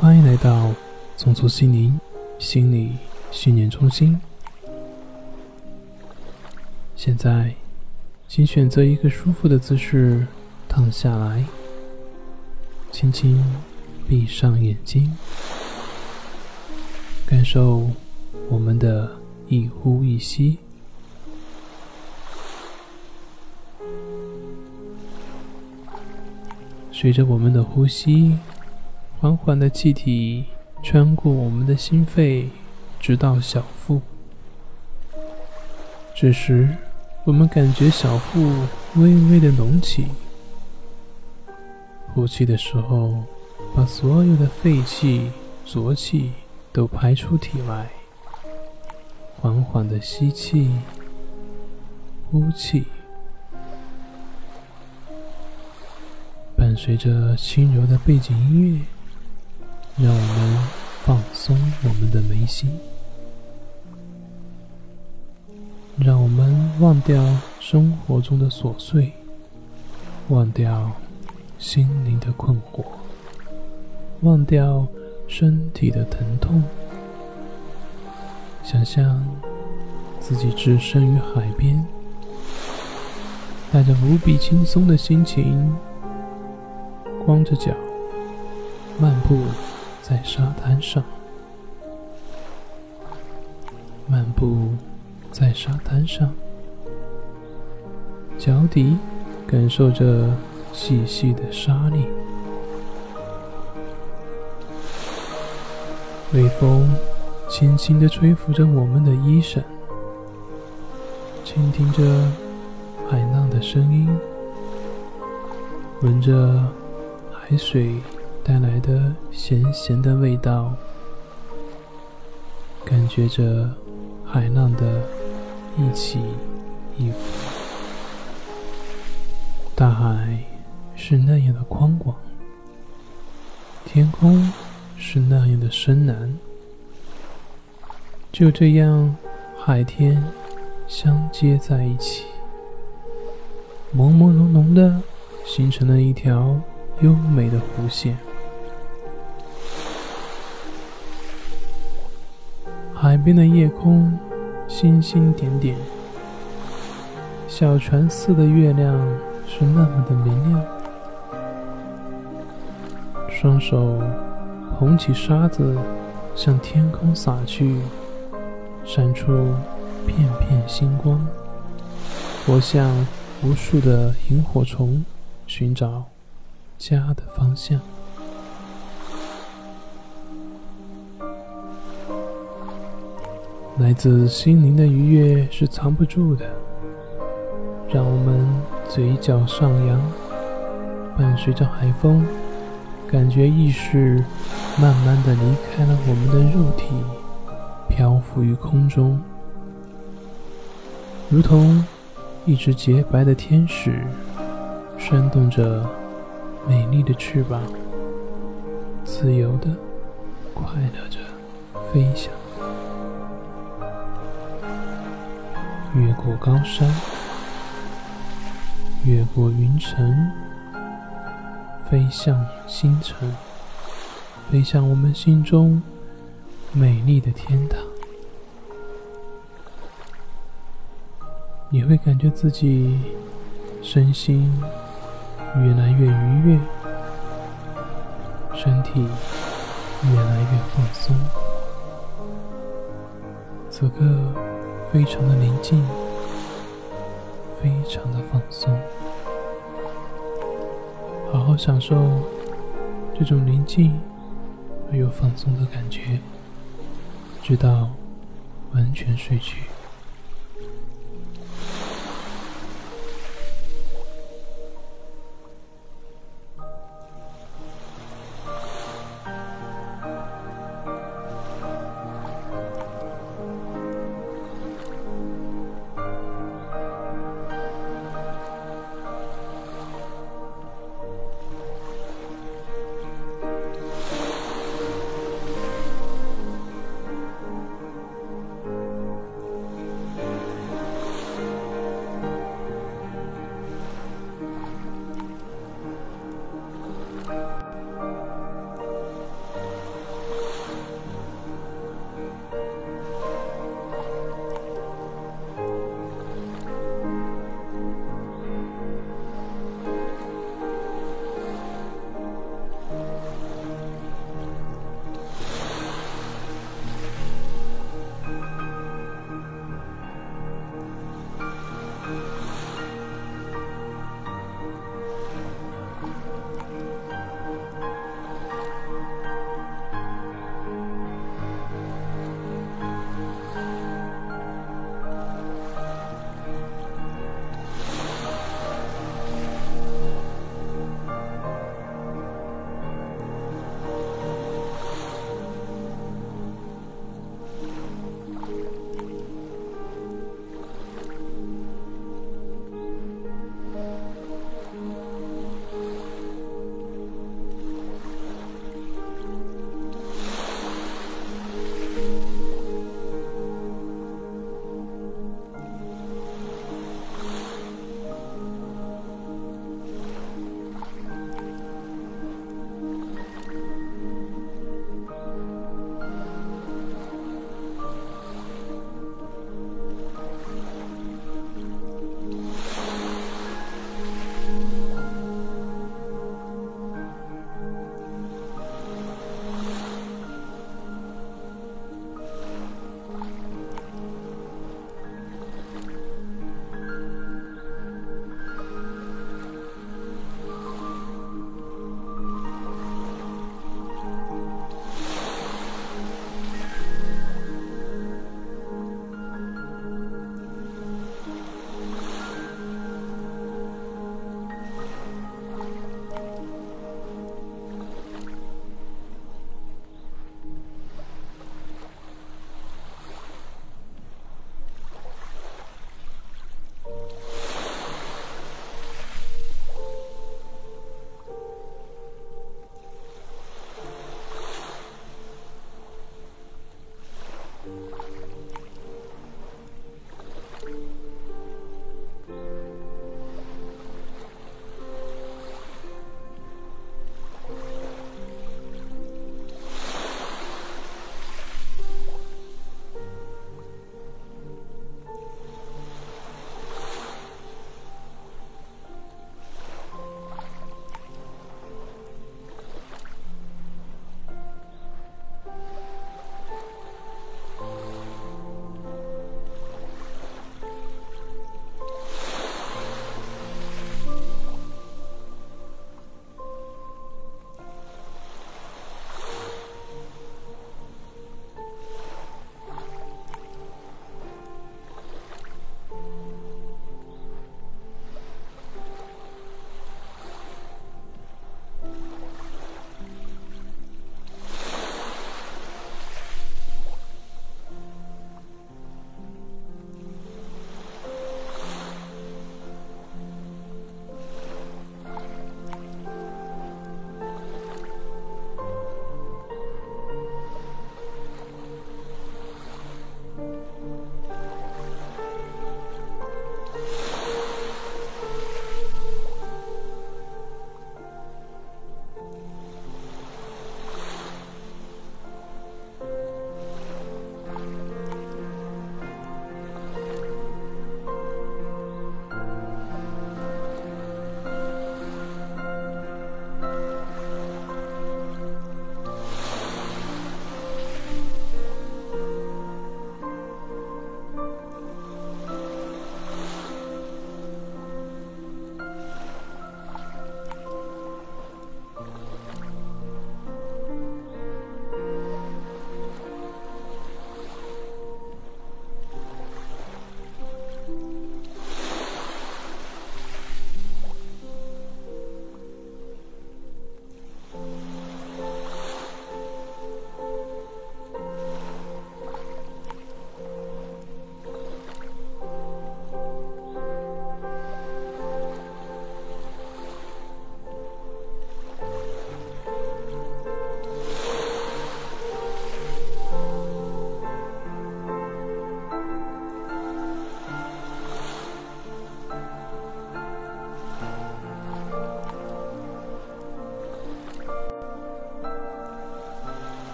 欢迎来到松鼠心灵心理训练中心。现在，请选择一个舒服的姿势躺下来，轻轻闭上眼睛，感受我们的一呼一吸。随着我们的呼吸，缓缓的气体穿过我们的心肺，直到小腹。这时，我们感觉小腹微微的隆起。呼气的时候，把所有的废气、浊气都排出体外。缓缓的吸气，呼气。伴随着轻柔的背景音乐，让我们放松我们的眉心，让我们忘掉生活中的琐碎，忘掉心灵的困惑，忘掉身体的疼痛，想象自己置身于海边，带着无比轻松的心情。光着脚漫步在沙滩上，漫步在沙滩上，脚底感受着细细的沙粒，微风轻轻的吹拂着我们的衣衫，倾听着海浪的声音，闻着。海水带来的咸咸的味道，感觉着海浪的一起一伏。大海是那样的宽广，天空是那样的深蓝。就这样，海天相接在一起，朦朦胧胧的形成了一条。优美的弧线，海边的夜空，星星点点，小船似的月亮是那么的明亮。双手捧起沙子，向天空撒去，闪出片片星光，活像无数的萤火虫，寻找。家的方向，来自心灵的愉悦是藏不住的，让我们嘴角上扬，伴随着海风，感觉意识慢慢的离开了我们的肉体，漂浮于空中，如同一只洁白的天使，扇动着。美丽的翅膀，自由的、快乐着飞翔，越过高山，越过云层，飞向星辰，飞向我们心中美丽的天堂。你会感觉自己身心。越来越愉悦，身体越来越放松，此刻非常的宁静，非常的放松，好好享受这种宁静而又放松的感觉，直到完全睡去。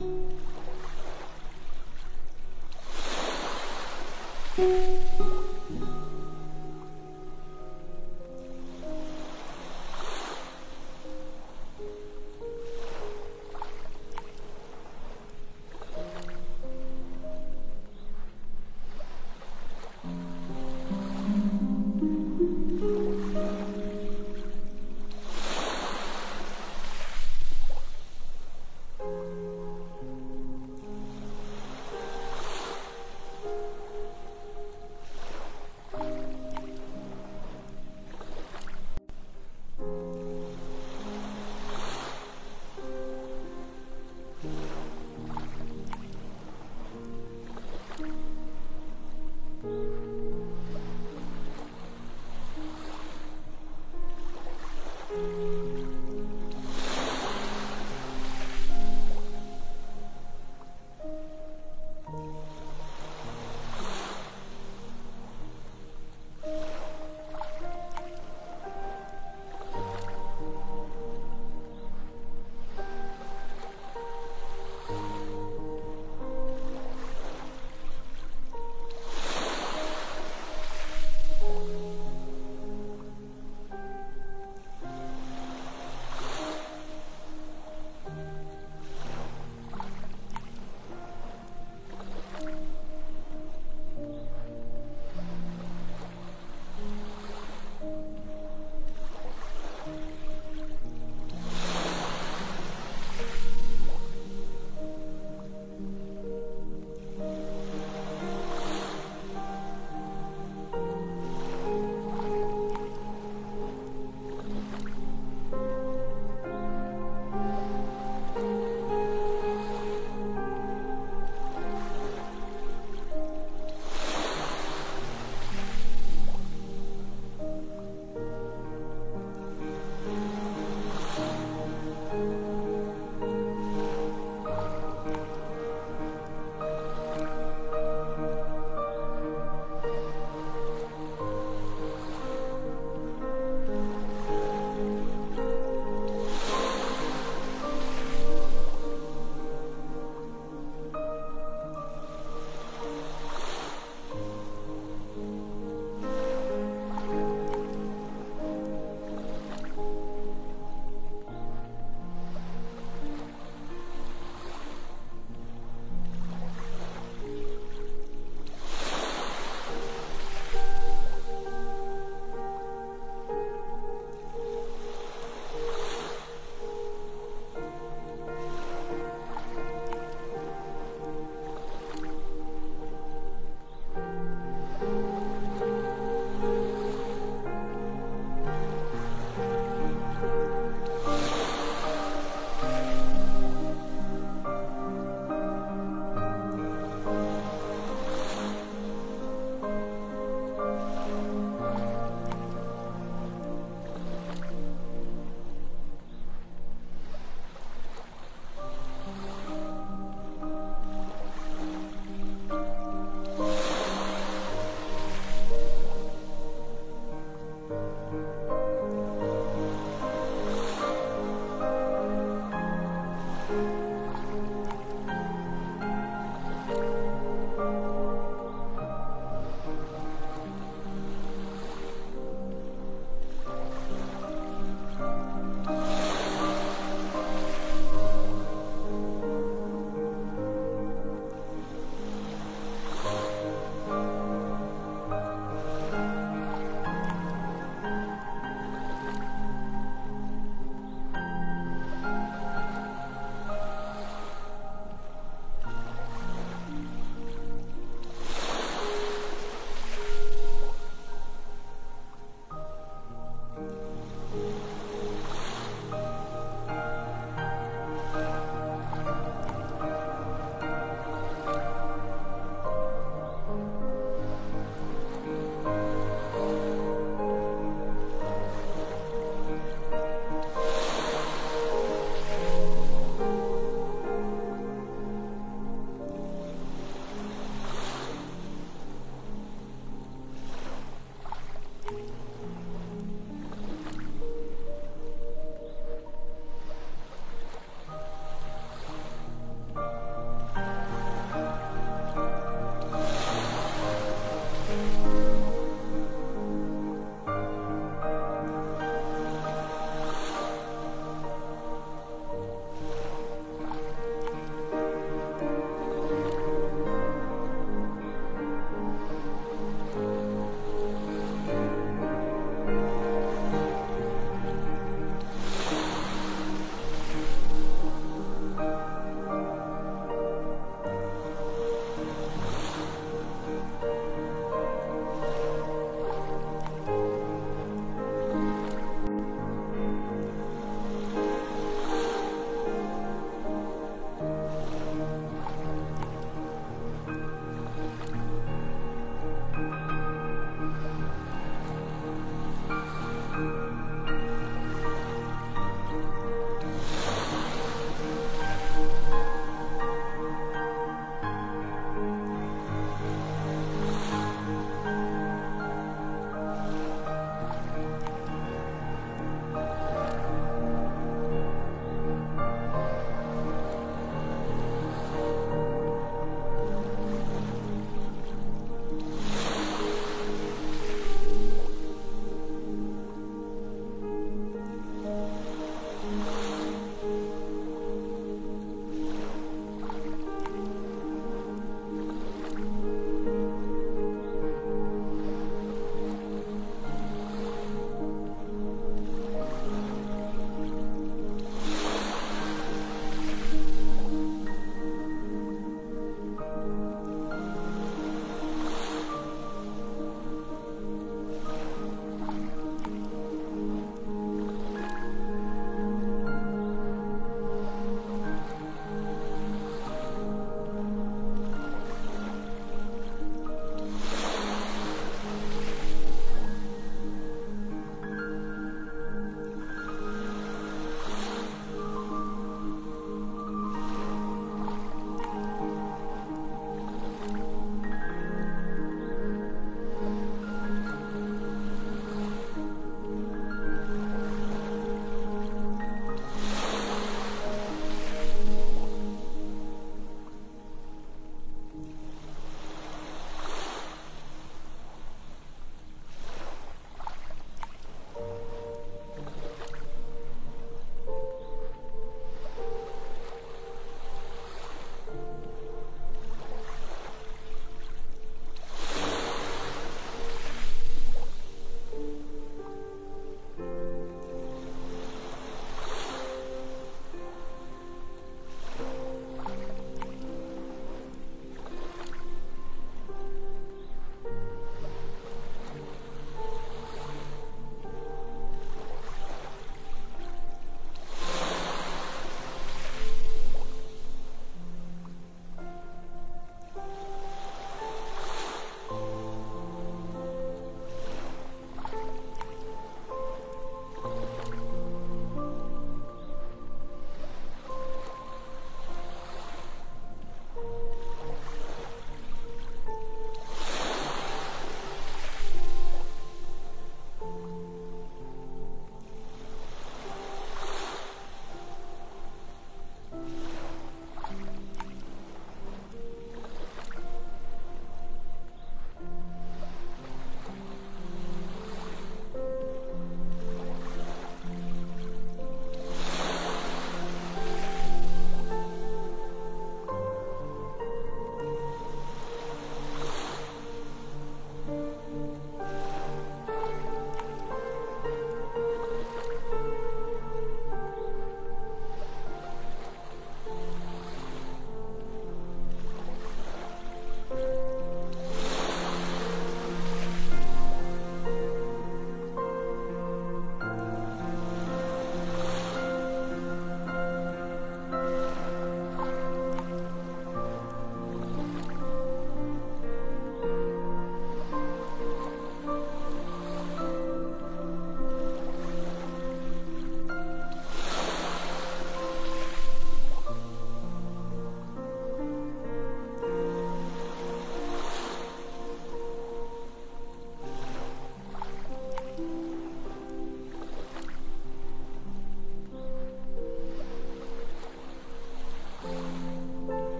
嗯。